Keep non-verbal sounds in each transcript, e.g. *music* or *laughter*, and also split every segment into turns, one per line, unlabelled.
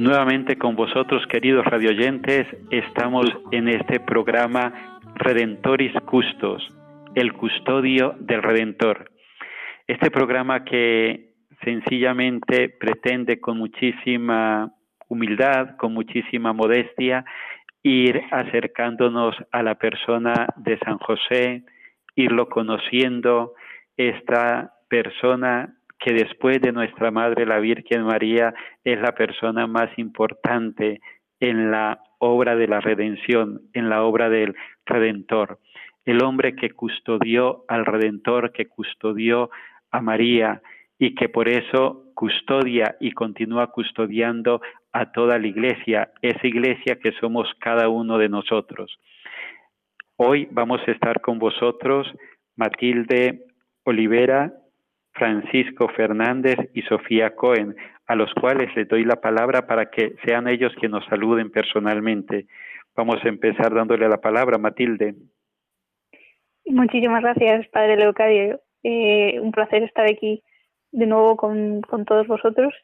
Nuevamente con vosotros, queridos radioyentes, estamos en este programa Redentoris Custos, el custodio del Redentor. Este programa que sencillamente pretende con muchísima humildad, con muchísima modestia, ir acercándonos a la persona de San José, irlo conociendo, esta persona que después de nuestra Madre la Virgen María es la persona más importante en la obra de la redención, en la obra del Redentor. El hombre que custodió al Redentor, que custodió a María y que por eso custodia y continúa custodiando a toda la iglesia, esa iglesia que somos cada uno de nosotros. Hoy vamos a estar con vosotros Matilde Olivera, Francisco Fernández y Sofía Cohen, a los cuales les doy la palabra para que sean ellos quienes nos saluden personalmente. Vamos a empezar dándole la palabra, Matilde.
Muchísimas gracias, Padre Leocadio. Eh, un placer estar aquí de nuevo con, con, todos vosotros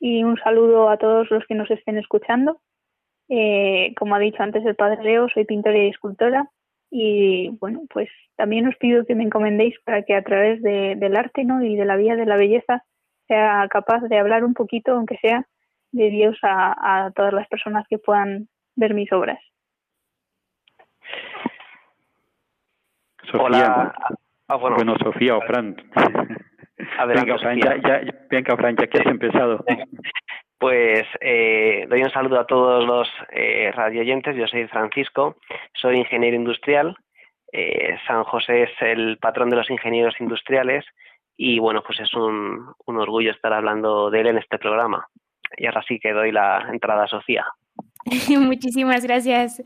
y un saludo a todos los que nos estén escuchando. Eh, como ha dicho antes el Padre Leo, soy pintora y escultora y bueno, pues también os pido que me encomendéis para que a través de, del arte ¿no? y de la vía de la belleza sea capaz de hablar un poquito, aunque sea, de Dios a, a todas las personas que puedan ver mis obras.
Sofía.
Hola. Ah, bueno.
bueno. Sofía o Fran.
Adelante,
venga, Fran, ya, ya, venga, Fran, ya que has empezado.
Pues eh, doy un saludo a todos los eh, radioyentes. Yo soy Francisco, soy ingeniero industrial. Eh, San José es el patrón de los ingenieros industriales y bueno, pues es un, un orgullo estar hablando de él en este programa. Y ahora sí que doy la entrada a Sofía. *laughs*
Muchísimas gracias,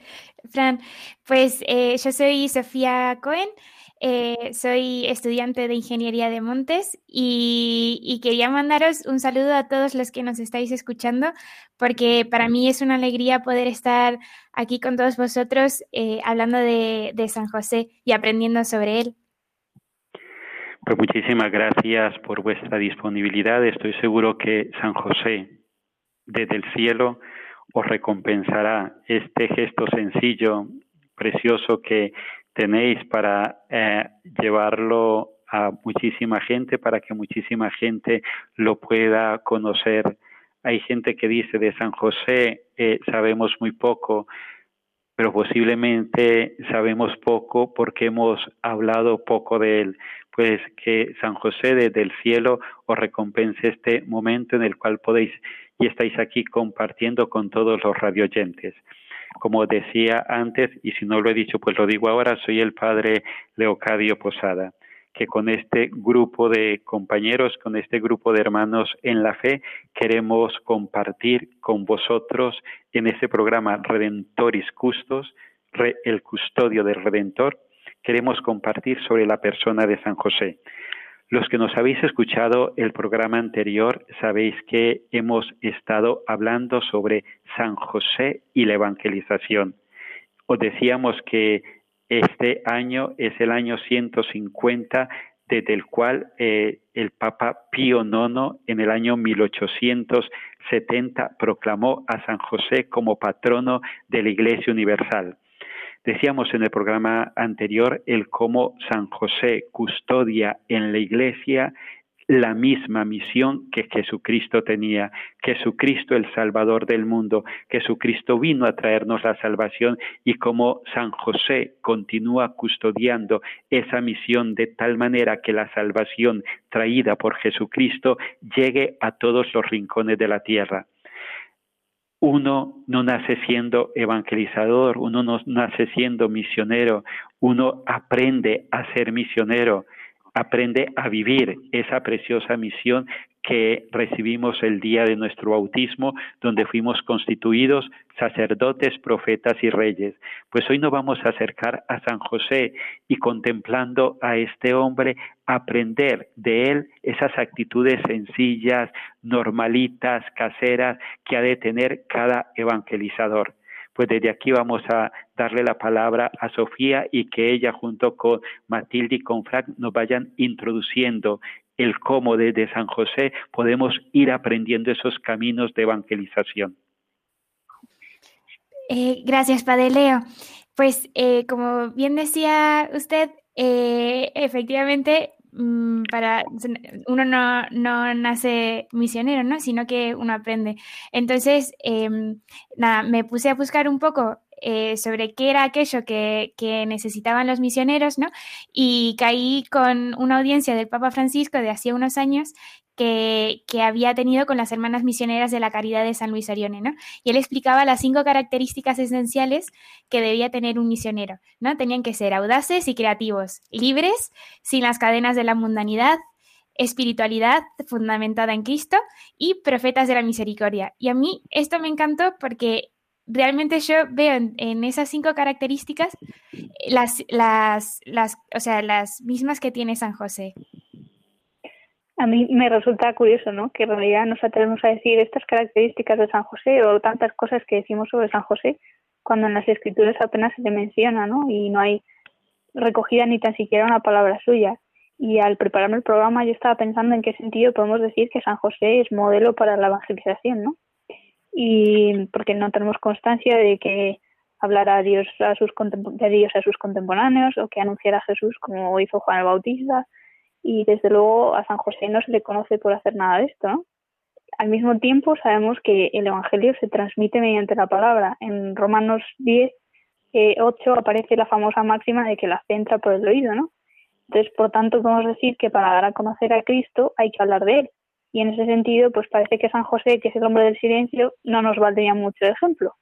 Fran. Pues eh, yo soy Sofía Cohen, eh, soy estudiante de Ingeniería de Montes y, quería mandaros un saludo a todos los que nos estáis escuchando, porque para mí es una alegría poder estar aquí con todos vosotros eh, hablando de, de San José y aprendiendo sobre él.
Pues muchísimas gracias por vuestra disponibilidad. Estoy seguro que San José, desde el cielo, os recompensará este gesto sencillo, precioso que tenéis para eh, llevarlo a muchísima gente, para que muchísima gente lo pueda conocer. Hay gente que dice de San José eh, sabemos muy poco, pero posiblemente sabemos poco porque hemos hablado poco de él. Pues que San José desde el cielo os recompense este momento en el cual podéis y estáis aquí compartiendo con todos los radioyentes. Como decía antes, y si no lo he dicho, pues lo digo ahora, soy el padre Leocadio Posada, que con este grupo de compañeros, con este grupo de hermanos en la fe, queremos compartir con vosotros en este programa Redentoris Custos, el custodio del Redentor, queremos compartir sobre la persona de San José. Los que nos habéis escuchado el programa anterior sabéis que hemos estado hablando sobre San José y la evangelización. Os decíamos que este año es el año 150 desde el cual eh, el Papa Pío IX en el año 1870 proclamó a San José como patrono de la Iglesia Universal. Decíamos en el programa anterior el cómo San José custodia en la Iglesia la misma misión que Jesucristo tenía. Jesucristo el Salvador del mundo. Jesucristo vino a traernos la salvación y como San José continúa custodiando esa misión de tal manera que la salvación traída por Jesucristo llegue a todos los rincones de la tierra. Uno no nace siendo evangelizador, uno no nace siendo misionero, uno aprende a ser misionero aprende a vivir esa preciosa misión que recibimos el día de nuestro bautismo, donde fuimos constituidos sacerdotes, profetas y reyes. Pues hoy nos vamos a acercar a San José y contemplando a este hombre, aprender de él esas actitudes sencillas, normalitas, caseras que ha de tener cada evangelizador pues desde aquí vamos a darle la palabra a Sofía y que ella junto con Matilde y con Frank nos vayan introduciendo el cómo desde San José podemos ir aprendiendo esos caminos de evangelización.
Eh, gracias, Padre Leo. Pues eh, como bien decía usted, eh, efectivamente Mm, para uno no, no, nace misionero, ¿no? Sino que uno aprende. Entonces, em, nada, me puse a buscar un poco eh, sobre qué era aquello que, necesitaban los misioneros, ¿no? Y caí con una audiencia del Papa Francisco de hacía unos años que, había tenido con las hermanas misioneras de la Caridad de San Luis Orione, ¿no? Y él explicaba las cinco características esenciales que debía tener un misionero, ¿no? Tenían que ser audaces y creativos, libres, sin las cadenas de la mundanidad, espiritualidad fundamentada en Cristo y profetas de la misericordia. Y a mí esto me encantó porque realmente yo veo en, esas cinco características las, las, las, o sea, las mismas que tiene San José
a mí me resulta curioso, ¿no? Que en realidad nos atrevemos a decir estas características de San José o tantas cosas que decimos sobre San José cuando en las escrituras apenas se le menciona, ¿no? Y no hay recogida ni tan siquiera una palabra suya. Y al prepararme el programa yo estaba pensando en qué sentido podemos decir que San José es modelo para la evangelización, ¿no? Y porque no tenemos constancia de que hablara a Dios a sus, de Dios a sus contemporáneos o que anunciara a Jesús como hizo Juan el Bautista y desde luego a San José no se le conoce por hacer nada de esto, ¿no? Al mismo tiempo sabemos que el Evangelio se transmite mediante la palabra. En Romanos 10, 8 aparece la famosa máxima de que la fe entra por el oído, ¿no? Entonces, por tanto, podemos decir que para dar a conocer a Cristo hay que hablar de él. Y en ese sentido, pues parece que San José, que es el hombre del silencio, no nos valdría mucho ejemplo.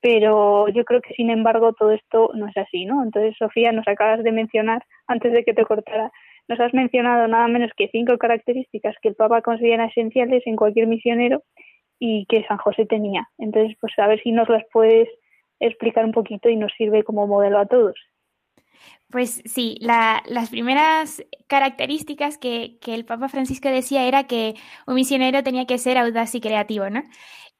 Pero yo creo que, sin embargo, todo esto no es así, ¿no? Entonces, Sofía, nos acabas de mencionar, antes de que te cortara, nos has mencionado nada menos que cinco características que el Papa considera esenciales en cualquier misionero y que San José tenía. Entonces, pues a ver si nos las puedes explicar un poquito y nos sirve como modelo a todos.
Pues sí, las primeras características que, el Papa Francisco decía era que un misionero tenía que ser audaz y creativo, ¿no?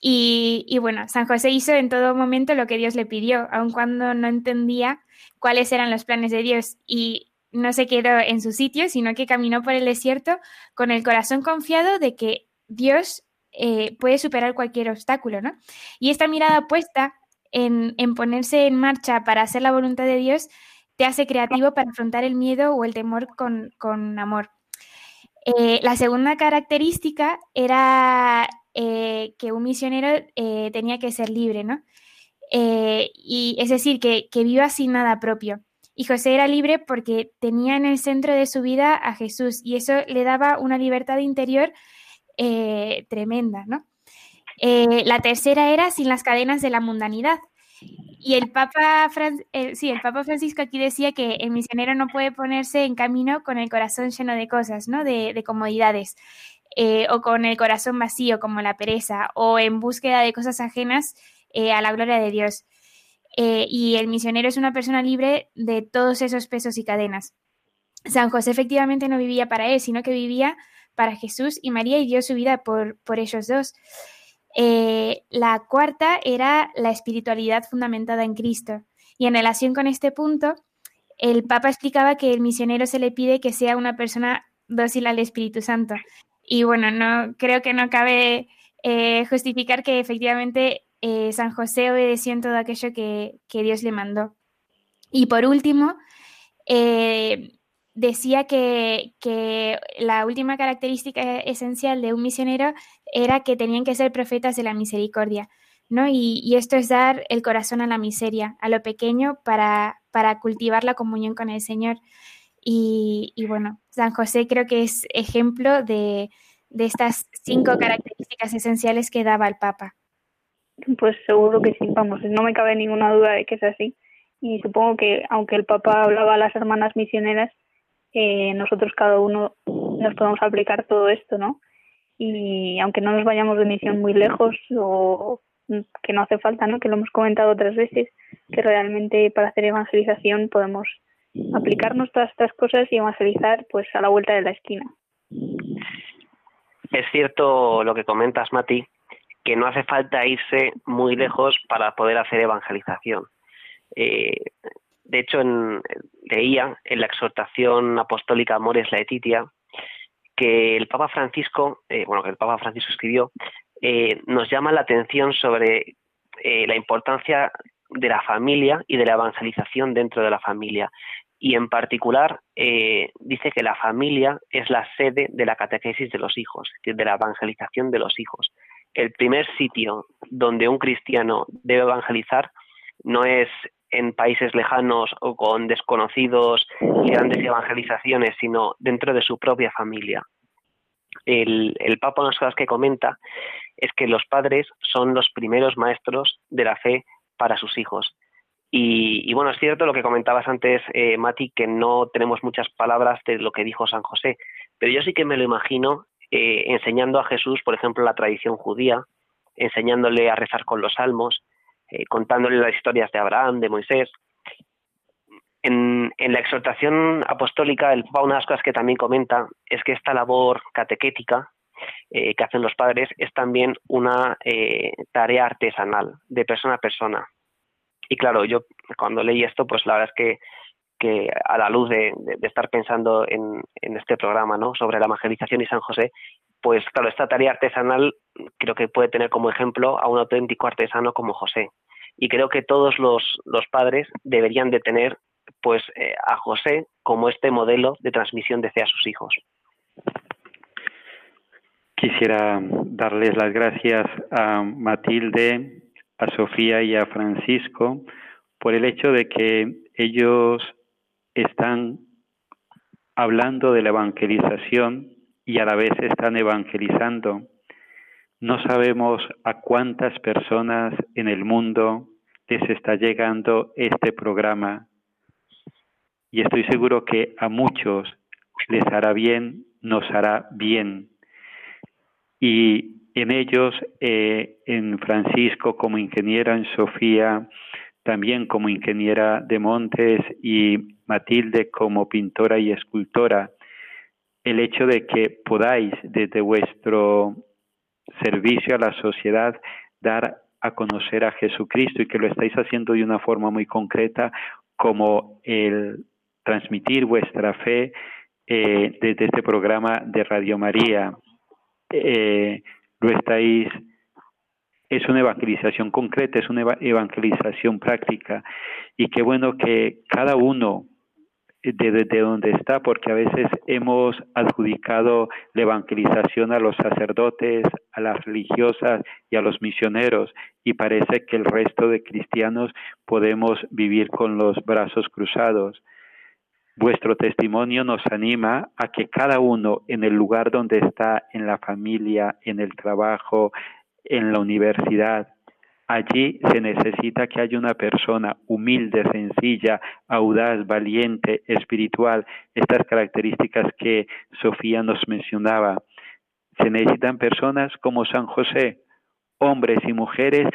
Y, y, bueno, San José hizo en todo momento lo que Dios le pidió, aun cuando no entendía cuáles eran los planes de Dios. Y no se quedó en su sitio, sino que caminó por el desierto con el corazón confiado de que Dios eh, puede superar cualquier obstáculo, ¿no? Y esta mirada puesta en, ponerse en marcha para hacer la voluntad de Dios te hace creativo para afrontar el miedo o el temor con, amor. Eh, la segunda característica era eh, que un misionero tenía que ser libre, ¿no? y es decir, que, que viva sin nada propio. Y José era libre porque tenía en el centro de su vida a Jesús y eso le daba una libertad interior eh, tremenda, ¿no? Eh, la tercera era sin las cadenas de la mundanidad. Y el Papa, sí, el Papa Francisco aquí decía que el misionero no puede ponerse en camino con el corazón lleno de cosas, ¿no? De, comodidades. Eh, o con el corazón vacío, como la pereza, o en búsqueda de cosas ajenas a la gloria de Dios. eh, y el misionero es una persona libre de todos esos pesos y cadenas. San José efectivamente no vivía para él, sino que vivía para Jesús y María y dio su vida por ellos dos. Eh, la cuarta era la espiritualidad fundamentada en Cristo. Y en relación con este punto, el Papa explicaba que el misionero se le pide que sea una persona dócil al Espíritu Santo. Y bueno, no creo que no cabe eh, justificar que efectivamente eh, San José obedeció en todo aquello que, Dios le mandó. Y por último, decía que, la última característica esencial de un misionero era que tenían que ser profetas de la misericordia, ¿no? Y, esto es dar el corazón a la miseria, a lo pequeño, para, para cultivar la comunión con el Señor. Y, bueno, San José creo que es ejemplo de, de estas cinco características esenciales que daba el Papa.
Pues seguro que sí, vamos, no me cabe ninguna duda de que es así. Y supongo que aunque el Papa hablaba a las hermanas misioneras, eh, nosotros cada uno nos podemos aplicar todo esto, ¿no? Y aunque no nos vayamos de misión muy lejos o que no hace falta, ¿no? Que lo hemos comentado otras veces, que realmente para hacer evangelización podemos aplicarnos todas estas cosas y evangelizar pues a la vuelta de la esquina.
Es cierto lo que comentas, Mati, que no hace falta irse muy lejos para poder hacer evangelización. Eh, de hecho, en, leía en la exhortación apostólica Amores Laetitia que el Papa Francisco, eh, bueno, que el Papa Francisco escribió, eh, nos llama la atención sobre la importancia de la familia y de la evangelización dentro de la familia. Y en particular dice que la familia es la sede de la catequesis de los hijos, de la evangelización de los hijos el primer sitio donde un cristiano debe evangelizar no es en países lejanos o con desconocidos y grandes evangelizaciones, sino dentro de su propia familia. El, el Papa, una de las cosas que comenta es que los padres son los primeros maestros de la fe para sus hijos. Y, bueno, es cierto lo que comentabas antes, eh, Mati, que no tenemos muchas palabras de lo que dijo San José, pero yo sí que me lo imagino eh, enseñando a Jesús, por ejemplo, la tradición judía, enseñándole a rezar con los salmos, eh, contándole las historias de Abraham, de Moisés. En, la exhortación apostólica, el Papa, una de las cosas que también comenta es que esta labor catequética eh, que hacen los padres es también una tarea artesanal, de persona a persona. Y claro, yo cuando leí esto, pues la verdad es que que a la luz de, estar pensando en, este programa ¿no? sobre la evangelización y San José, pues claro, esta tarea artesanal creo que puede tener como ejemplo a un auténtico artesano como José. Y creo que todos los, padres deberían de tener pues eh, a José como este modelo de transmisión de fe a sus hijos.
Quisiera darles las gracias a Matilde, a Sofía y a Francisco por el hecho de que ellos están hablando de la evangelización y a la vez están evangelizando. No sabemos a cuántas personas en el mundo les está llegando este programa y estoy seguro que a muchos les hará bien, nos hará bien. Y en ellos, eh, en Francisco como ingeniera, en Sofía, también como ingeniera de montes y Matilde como pintora y escultora, el hecho de que podáis desde vuestro servicio a la sociedad dar a conocer a Jesucristo y que lo estáis haciendo de una forma muy concreta como el transmitir vuestra fe eh, desde este programa de Radio María. Eh, lo estáis es una evangelización concreta, es una evangelización práctica. Y qué bueno que cada uno desde de donde está, porque a veces hemos adjudicado la evangelización a los sacerdotes, a las religiosas y a los misioneros, y parece que el resto de cristianos podemos vivir con los brazos cruzados. Vuestro testimonio nos anima a que cada uno en el lugar donde está, en la familia, en el trabajo, en la universidad. Allí se necesita que haya una persona humilde, sencilla, audaz, valiente, espiritual, estas características que Sofía nos mencionaba. Se necesitan personas como San José, hombres y mujeres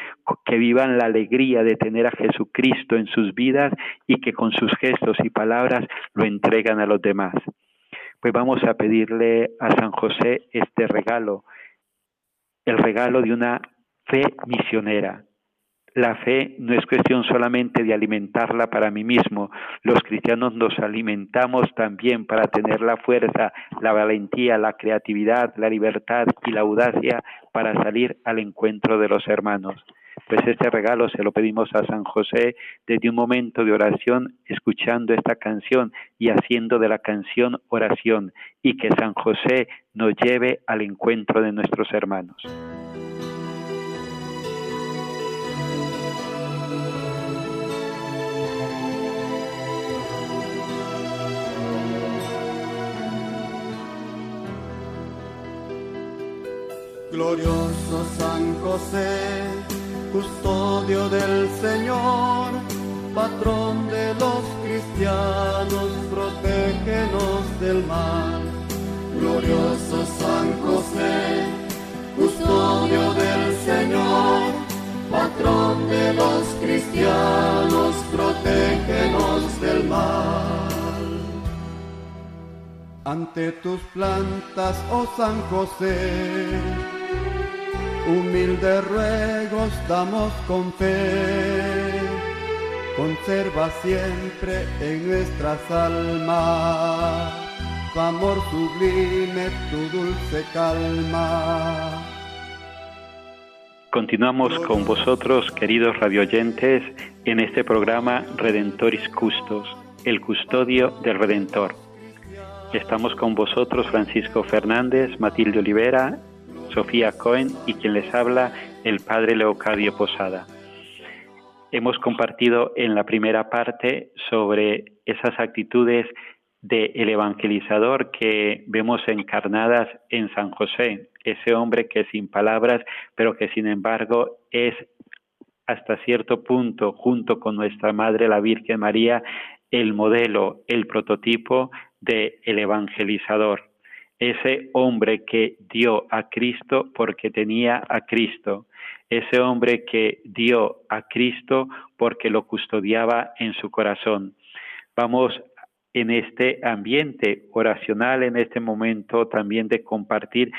que vivan la alegría de tener a Jesucristo en sus vidas y que con sus gestos y palabras lo entregan a los demás. Pues vamos a pedirle a San José este regalo, el regalo de una fe misionera, la fe no es cuestión solamente de alimentarla para mí mismo. Los cristianos nos alimentamos también para tener la fuerza, la valentía, la creatividad, la libertad y la audacia para salir al encuentro de los hermanos. Pues este regalo se lo pedimos a San José desde un momento de oración, escuchando esta canción y haciendo de la canción oración, y que San José nos lleve al encuentro de nuestros hermanos.
Glorioso San José, custodio del Señor, patrón de los cristianos, protégenos del mal. Glorioso San José, custodio del Señor, patrón de los cristianos, protégenos del mal. Ante tus plantas, oh San José, humilde ruegos damos con fe. Conserva siempre en nuestras almas tu amor sublime, tu dulce calma.
Continuamos con vosotros, queridos radioyentes, en este programa Redentoris Custos, el custodio del Redentor. Estamos con vosotros Francisco Fernández, Matilde Olivera Sofía Cohen y quien les habla, el Padre Leocadio Posada. Hemos compartido en la primera parte sobre esas actitudes del evangelizador que vemos encarnadas en San José, ese hombre que sin palabras, pero que sin embargo es hasta cierto punto, junto con nuestra Madre la Virgen María, el modelo, el prototipo del evangelizador ese hombre que dio a Cristo porque tenía a Cristo, ese hombre que dio a Cristo porque lo custodiaba en su corazón. Vamos en este ambiente oracional, en este momento también de compartir,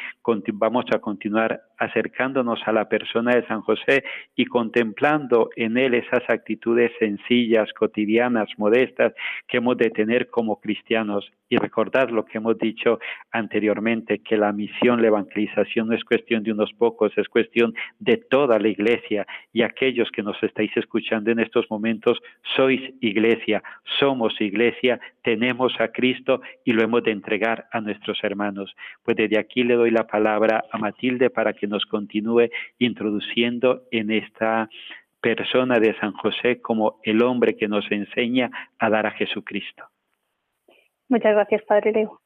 vamos a continuar acercándonos a la persona de San José y contemplando en él esas actitudes sencillas, cotidianas, modestas que hemos de tener como cristianos y recordar lo que hemos dicho anteriormente, que la misión, la evangelización no es cuestión de unos pocos, es cuestión de toda la iglesia y aquellos que nos estáis escuchando en estos momentos, sois iglesia, somos iglesia, tenemos a Cristo y lo hemos de entregar a nuestros hermanos. Pues desde aquí le doy la palabra a Matilde para que nos continúe introduciendo en esta persona de San José como el hombre que nos enseña a dar a Jesucristo.
Muchas gracias, Padre Leo.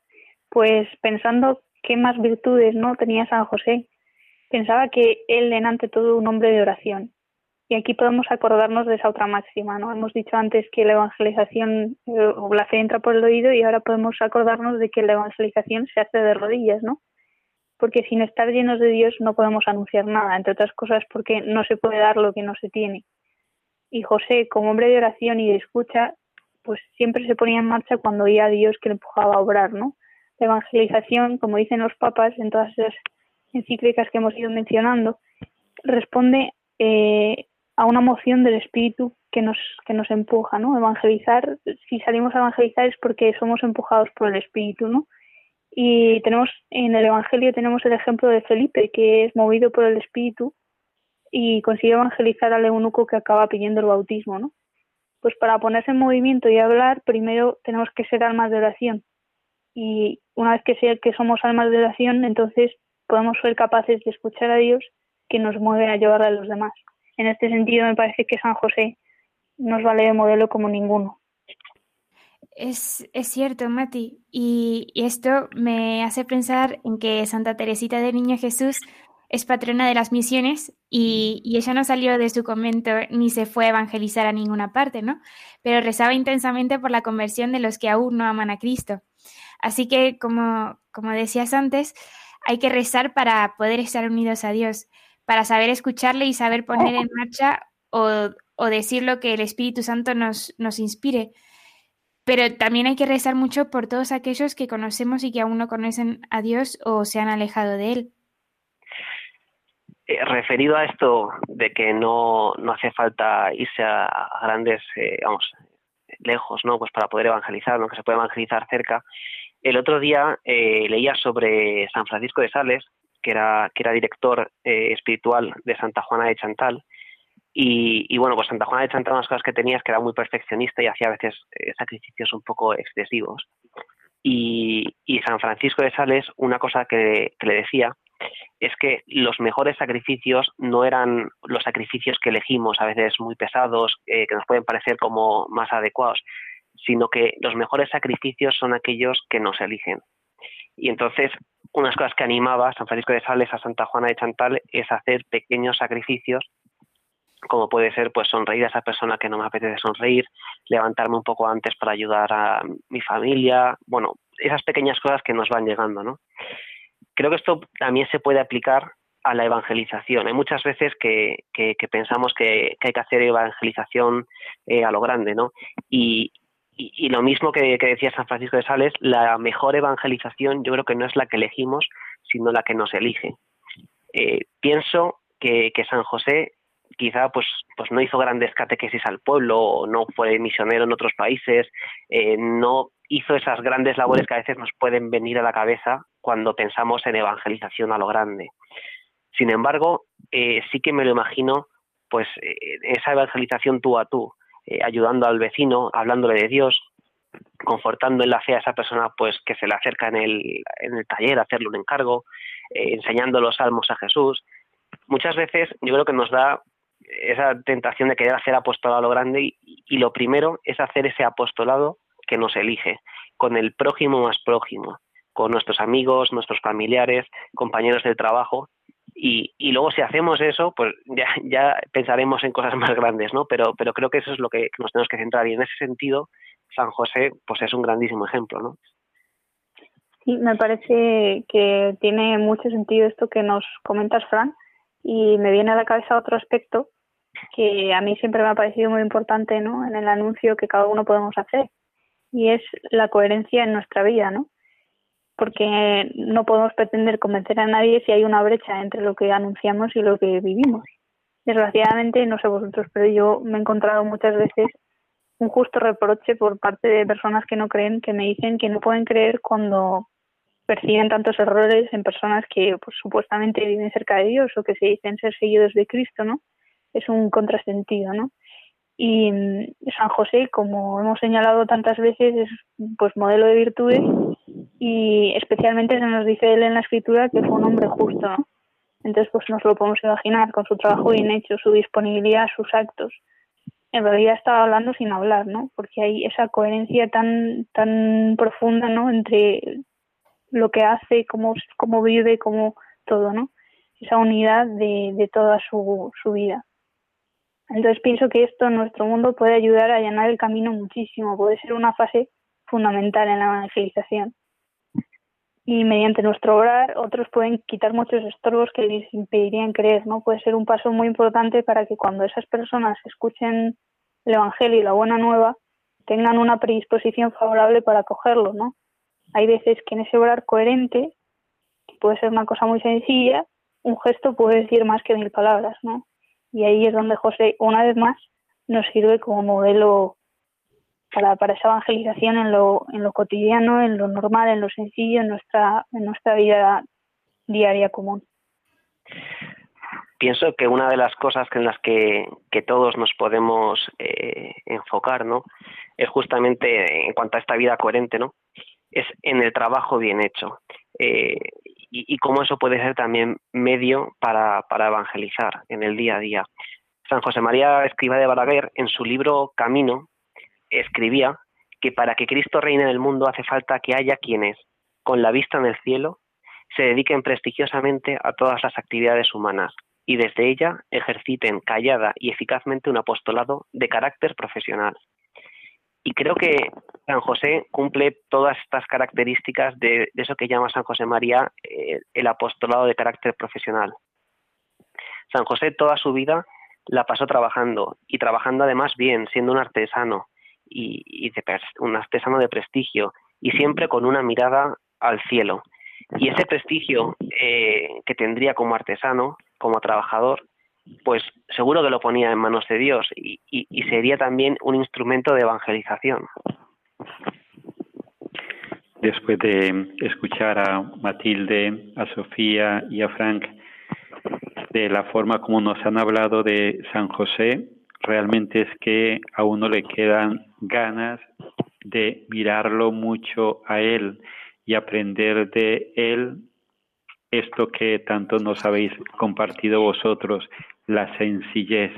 Pues pensando qué más virtudes no tenía San José, pensaba que él era ante todo un hombre de oración. Y aquí podemos acordarnos de esa otra máxima, ¿no? Hemos dicho antes que la evangelización eh, la fe entra por el oído y ahora podemos acordarnos de que la evangelización se hace de rodillas, ¿no? Porque sin estar llenos de Dios no podemos anunciar nada, entre otras cosas porque no se puede dar lo que no se tiene. Y José, como hombre de oración y de escucha, pues siempre se ponía en marcha cuando oía a Dios que le empujaba a obrar, ¿no? La evangelización, como dicen los papas en todas esas encíclicas que hemos ido mencionando, responde eh, a una moción del espíritu que nos, que nos empuja, ¿no? Evangelizar, si salimos a evangelizar es porque somos empujados por el espíritu, ¿no? Y tenemos, en el evangelio tenemos el ejemplo de Felipe, que es movido por el espíritu y consigue evangelizar al eunuco que acaba pidiendo el bautismo, ¿no? Pues para ponerse en movimiento y hablar, primero tenemos que ser almas de oración. Y una vez que, sea, que somos almas de oración, entonces podemos ser capaces de escuchar a Dios que nos mueve a llevar a los demás en este sentido me parece que San José nos vale de modelo como ninguno.
Es, cierto, Mati. Y, esto me hace pensar en que Santa Teresita del Niño Jesús es patrona de las misiones y, y, ella no salió de su convento ni se fue a evangelizar a ninguna parte, ¿no? Pero rezaba intensamente por la conversión de los que aún no aman a Cristo. Así que, como, como decías antes, hay que rezar para poder estar unidos a Dios para saber escucharle y saber poner en marcha o, o decir lo que el Espíritu Santo nos, nos inspire. Pero también hay que rezar mucho por todos aquellos que conocemos y que aún no conocen a Dios o se han alejado de Él.
Eh, referido a esto de que no, no hace falta irse a, grandes, eh, vamos, lejos, ¿no? Pues para poder evangelizar, ¿no? Que se puede evangelizar cerca. El otro día eh, leía sobre San Francisco de Sales, que era, que era director espiritual de Santa Juana de Chantal, y, bueno, pues Santa Juana de Chantal, unas cosas que tenía es que era muy perfeccionista y hacía a veces sacrificios un poco excesivos. Y, y, San Francisco de Sales, una cosa que, que le decía es que los mejores sacrificios no eran los sacrificios que elegimos, a veces muy pesados, eh, que nos pueden parecer como más adecuados, sino que los mejores sacrificios son aquellos que nos eligen. Y entonces, unas cosas que animaba San Francisco de Sales a Santa Juana de Chantal es hacer pequeños sacrificios, como puede ser pues sonreír a esa persona que no me apetece sonreír, levantarme un poco antes para ayudar a mi familia, bueno, esas pequeñas cosas que nos van llegando, ¿no? creo que esto también se puede aplicar a la evangelización. Hay muchas veces que, pensamos que, hay que hacer evangelización eh, a lo grande, ¿no? Y, lo mismo que, decía San Francisco de Sales, la mejor evangelización yo creo que no es la que elegimos, sino la que nos elige. Eh, pienso que, San José quizá pues, pues no hizo grandes catequesis al pueblo, no fue misionero en otros países, eh, no hizo esas grandes labores que a veces nos pueden venir a la cabeza cuando pensamos en evangelización a lo grande. Sin embargo, eh, sí que me lo imagino, pues, eh, esa evangelización tú a tú, eh, ayudando al vecino, hablándole de Dios, confortando en la fe a esa persona, pues, que se le acerca en el, en el taller, hacerle un encargo, enseñando los salmos a Jesús. Muchas veces yo creo que nos da esa tentación de querer hacer apostolado a lo grande y, lo primero es hacer ese apostolado que nos elige, con el prójimo más prójimo, con nuestros amigos, nuestros familiares, compañeros de trabajo. Y, y luego si hacemos eso, pues ya, ya pensaremos en cosas más grandes, ¿no? Pero, pero creo que eso es lo que nos tenemos que centrar. Y en ese sentido, San José, pues es un grandísimo ejemplo, ¿no?
Sí, me parece que tiene mucho sentido esto que nos comentas, Fran, y me viene a la cabeza otro aspecto que a mí siempre me ha parecido muy importante, ¿no? En el anuncio que cada uno podemos hacer, y es la coherencia en nuestra vida, ¿no? porque no podemos pretender convencer a nadie si hay una brecha entre lo que anunciamos y lo que vivimos. Desgraciadamente, no sé vosotros, pero yo me he encontrado muchas veces un justo reproche por parte de personas que no creen, que me dicen que no pueden creer cuando perciben tantos errores en personas que pues, supuestamente viven cerca de Dios o que se dicen ser seguidos de Cristo, ¿no? Es un contrasentido, ¿no? Y mm, San José, como hemos señalado tantas veces, es pues modelo de virtudes y especialmente se nos dice él en la escritura que fue un hombre justo, ¿no? Entonces, pues nos lo podemos imaginar con su trabajo bien hecho, su disponibilidad, sus actos. En realidad estaba hablando sin hablar, ¿no? Porque hay esa coherencia tan tan profunda, ¿no? Entre lo que hace, cómo, cómo vive, cómo todo, ¿no? Esa unidad de, de toda su, su vida. Entonces pienso que esto en nuestro mundo puede ayudar a allanar el camino muchísimo, puede ser una fase fundamental en la evangelización. Y mediante nuestro obrar, otros pueden quitar muchos estorbos que les impedirían creer, ¿no? Puede ser un paso muy importante para que cuando esas personas escuchen el Evangelio y la buena nueva, tengan una predisposición favorable para acogerlo, ¿no? Hay veces que en ese obrar coherente, que puede ser una cosa muy sencilla, un gesto puede decir más que mil palabras, ¿no? Y ahí es donde José, una vez más, nos sirve como modelo para, para esa evangelización en lo, en lo cotidiano, en lo normal, en lo sencillo, en nuestra, en nuestra vida diaria común.
Pienso que una de las cosas en las que, que todos nos podemos eh, enfocar, ¿no? Es justamente en cuanto a esta vida coherente, ¿no? Es en el trabajo bien hecho. Eh, y, cómo eso puede ser también medio para, para evangelizar en el día a día. San José María Escriba de Balaguer, en su libro Camino, escribía que para que Cristo reine en el mundo hace falta que haya quienes, con la vista en el cielo, se dediquen prestigiosamente a todas las actividades humanas y desde ella ejerciten callada y eficazmente un apostolado de carácter profesional. Y creo que San José cumple todas estas características de, eso que llama San José María eh, el apostolado de carácter profesional. San José toda su vida la pasó trabajando y trabajando además bien, siendo un artesano y, un artesano de prestigio y siempre con una mirada al cielo. Y ese prestigio eh, que tendría como artesano, como trabajador, pues seguro que lo ponía en manos de Dios y, sería también un instrumento de evangelización.
Después de escuchar a Matilde, a Sofía y a Frank, de la forma como nos han hablado de San José, realmente es que a uno le quedan ganas de mirarlo mucho a él y aprender de él esto que tanto nos habéis compartido vosotros, la sencillez.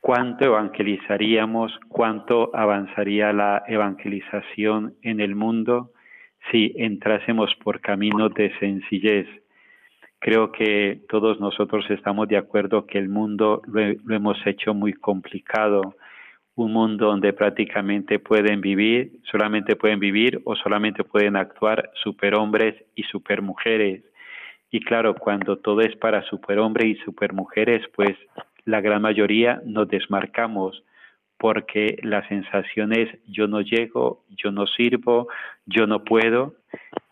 ¿Cuánto evangelizaríamos, cuánto avanzaría la evangelización en el mundo si entrásemos por caminos de sencillez? Creo que todos nosotros estamos de acuerdo que el mundo lo, hemos hecho muy complicado, un mundo donde prácticamente pueden vivir, solamente pueden vivir o solamente pueden actuar superhombres y supermujeres. Y claro, cuando todo es para superhombres y supermujeres, pues la gran mayoría nos desmarcamos porque la sensación es yo no llego, yo no sirvo, yo no puedo.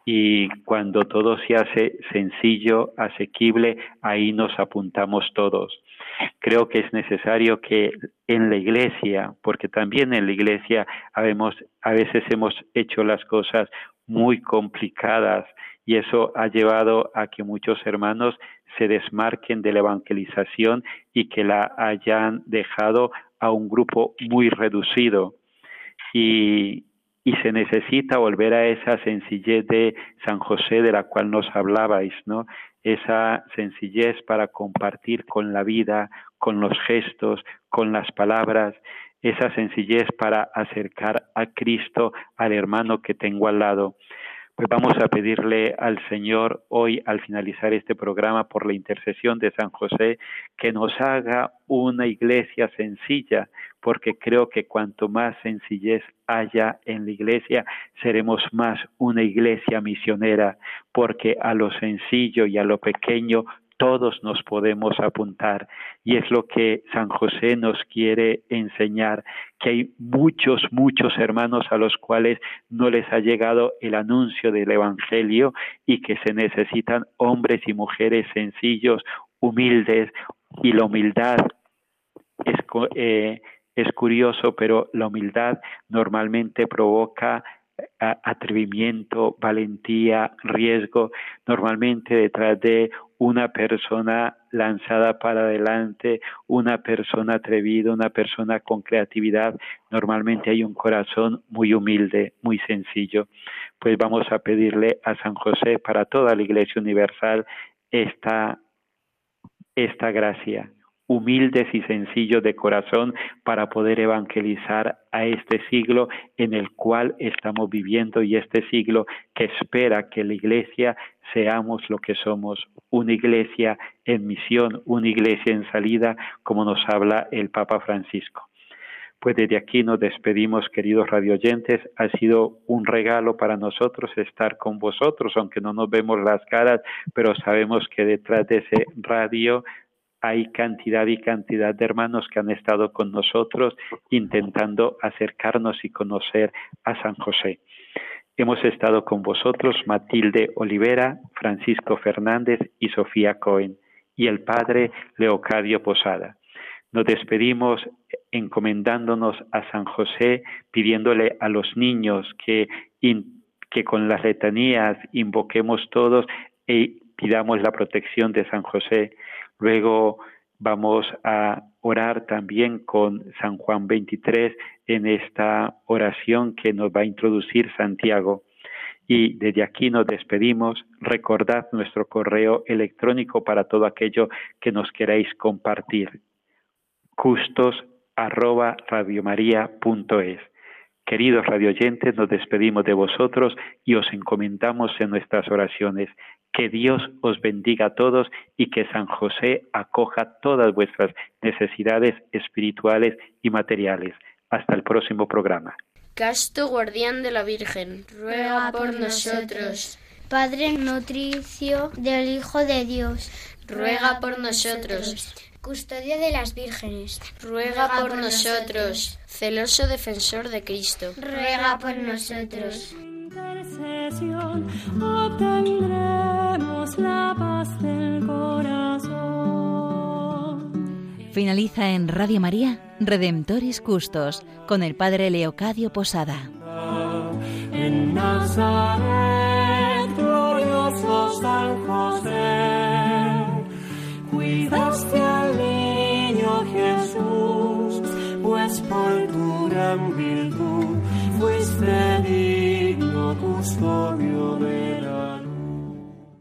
Y cuando todo se hace sencillo, asequible, ahí nos apuntamos todos. Creo que es necesario que en la iglesia, porque también en la iglesia a veces hemos hecho las cosas muy complicadas y eso ha llevado a que muchos hermanos se desmarquen de la evangelización y que la hayan dejado a un grupo muy reducido. Y, y se necesita volver a esa sencillez de San José de la cual nos hablabais, ¿no? Esa sencillez para compartir con la vida, con los gestos, con las palabras, esa sencillez para acercar a Cristo al hermano que tengo al lado. Pues vamos a pedirle al Señor hoy, al finalizar este programa, por la intercesión de San José, que nos haga una iglesia sencilla, porque creo que cuanto más sencillez haya en la iglesia, seremos más una iglesia misionera, porque a lo sencillo y a lo pequeño todos nos podemos apuntar. Y es lo que San José nos quiere enseñar, que hay muchos, muchos hermanos a los cuales no les ha llegado el anuncio del Evangelio y que se necesitan hombres y mujeres sencillos, humildes y la humildad es, eh, es curioso, pero la humildad normalmente provoca atrevimiento, valentía, riesgo, normalmente detrás de una persona lanzada para adelante, una persona atrevida, una persona con creatividad, normalmente hay un corazón muy humilde, muy sencillo. Pues vamos a pedirle a San José para toda la Iglesia Universal esta, esta gracia, humildes y sencillos de corazón para poder evangelizar a este siglo en el cual estamos viviendo y este siglo que espera que la iglesia seamos lo que somos, una iglesia en misión, una iglesia en salida, como nos habla el Papa Francisco. Pues desde aquí nos despedimos, queridos radioyentes. Ha sido un regalo para nosotros estar con vosotros, aunque no nos vemos las caras, pero sabemos que detrás de ese radio hay cantidad y cantidad de hermanos que han estado con nosotros intentando acercarnos y conocer a San José. Hemos estado con vosotros Matilde Olivera, Francisco Fernández y Sofía Cohen y el Padre Leocadio Posada. Nos despedimos encomendándonos a San José, pidiéndole a los niños que, con las letanías invoquemos todos y pidamos la protección de San José Luego vamos a orar también con San Juan 23 en esta oración que nos va a introducir Santiago. Y desde aquí nos despedimos. Recordad nuestro correo electrónico para todo aquello que nos queráis compartir. Custos arroba radiomaria.es. Queridos radioyentes, nos despedimos de vosotros y os encomendamos en nuestras oraciones. Que Dios os bendiga a todos y que San José acoja todas vuestras necesidades espirituales y materiales. Hasta el próximo programa.
Casto guardián de la Virgen, ruega por nosotros.
Padre nutricio del Hijo de Dios,
ruega por nosotros.
Custodio de las vírgenes,
ruega por nosotros. Celoso defensor de Cristo,
ruega por nosotros.
Intercesión, la paz del corazón.
Finaliza en Radio María Redemptoris Custos con el Padre Leocadio Posada.
En Nazaret, glorioso San José, cuidaste al niño Jesús, pues por tu gran virtud fuiste digno custodio